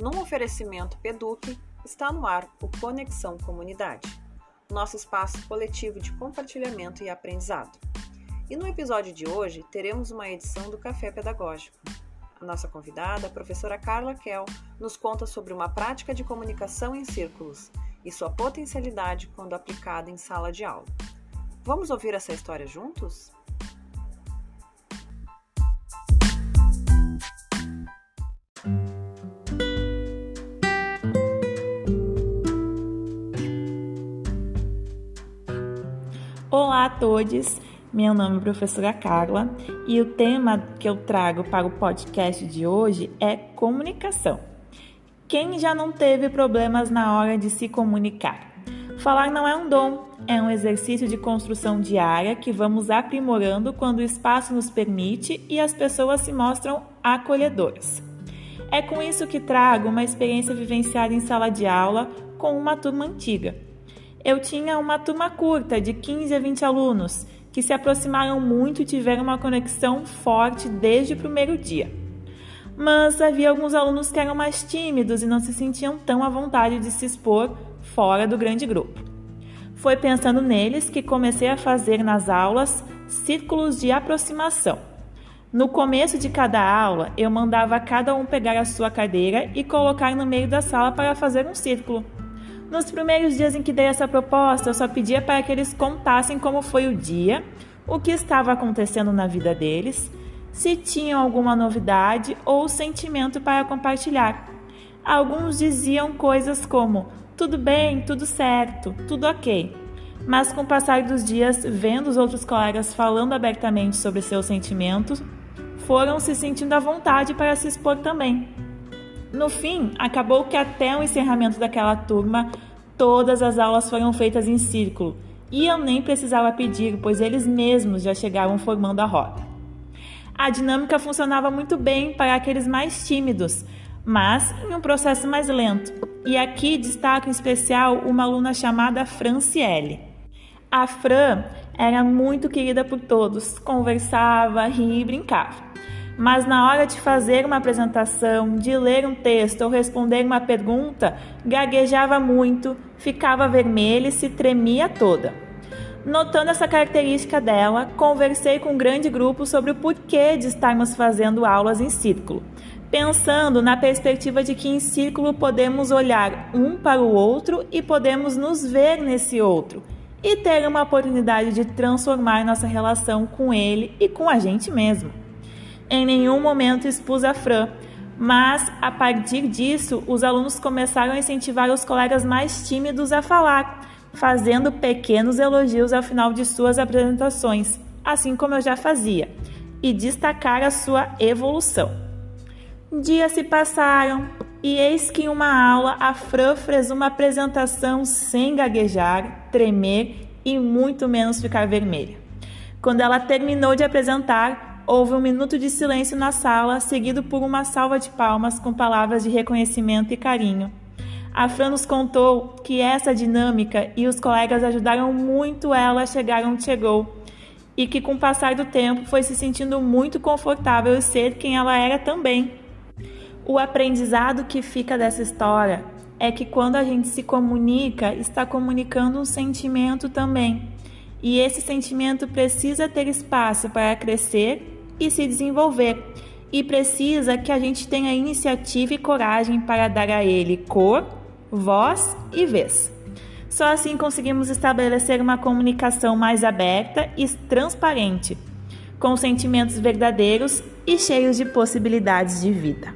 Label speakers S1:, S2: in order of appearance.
S1: Num oferecimento Peduc, está no ar o Conexão Comunidade, nosso espaço coletivo de compartilhamento e aprendizado. E no episódio de hoje teremos uma edição do Café Pedagógico. A nossa convidada, a professora Carla Kell, nos conta sobre uma prática de comunicação em círculos e sua potencialidade quando aplicada em sala de aula. Vamos ouvir essa história juntos?
S2: Olá a todos, meu nome é professora Carla e o tema que eu trago para o podcast de hoje é comunicação. Quem já não teve problemas na hora de se comunicar? Falar não é um dom, é um exercício de construção diária que vamos aprimorando quando o espaço nos permite e as pessoas se mostram acolhedoras. É com isso que trago uma experiência vivenciada em sala de aula com uma turma antiga eu tinha uma turma curta, de 15 a 20 alunos, que se aproximaram muito e tiveram uma conexão forte desde o primeiro dia. Mas havia alguns alunos que eram mais tímidos e não se sentiam tão à vontade de se expor fora do grande grupo. Foi pensando neles que comecei a fazer nas aulas círculos de aproximação. No começo de cada aula, eu mandava cada um pegar a sua cadeira e colocar no meio da sala para fazer um círculo. Nos primeiros dias em que dei essa proposta, eu só pedia para que eles contassem como foi o dia, o que estava acontecendo na vida deles, se tinham alguma novidade ou sentimento para compartilhar. Alguns diziam coisas como: tudo bem, tudo certo, tudo ok. Mas com o passar dos dias, vendo os outros colegas falando abertamente sobre seus sentimentos, foram se sentindo à vontade para se expor também. No fim, acabou que até o encerramento daquela turma, todas as aulas foram feitas em círculo e eu nem precisava pedir, pois eles mesmos já chegavam formando a roda. A dinâmica funcionava muito bem para aqueles mais tímidos, mas em um processo mais lento. E aqui destaco em especial uma aluna chamada Franciele. A Fran era muito querida por todos, conversava, ria e brincava mas na hora de fazer uma apresentação, de ler um texto ou responder uma pergunta, gaguejava muito, ficava vermelha e se tremia toda. Notando essa característica dela, conversei com um grande grupo sobre o porquê de estarmos fazendo aulas em círculo, pensando na perspectiva de que em círculo podemos olhar um para o outro e podemos nos ver nesse outro e ter uma oportunidade de transformar nossa relação com ele e com a gente mesmo. Em nenhum momento expus a Fran, mas a partir disso, os alunos começaram a incentivar os colegas mais tímidos a falar, fazendo pequenos elogios ao final de suas apresentações, assim como eu já fazia, e destacar a sua evolução. Dias se passaram e eis que em uma aula a Fran fez uma apresentação sem gaguejar, tremer e muito menos ficar vermelha. Quando ela terminou de apresentar, houve um minuto de silêncio na sala, seguido por uma salva de palmas com palavras de reconhecimento e carinho. A Fran nos contou que essa dinâmica e os colegas ajudaram muito ela a chegar onde chegou e que, com o passar do tempo, foi se sentindo muito confortável ser quem ela era também. O aprendizado que fica dessa história é que quando a gente se comunica, está comunicando um sentimento também. E esse sentimento precisa ter espaço para crescer e se desenvolver, e precisa que a gente tenha iniciativa e coragem para dar a ele cor, voz e vez. Só assim conseguimos estabelecer uma comunicação mais aberta e transparente, com sentimentos verdadeiros e cheios de possibilidades de vida.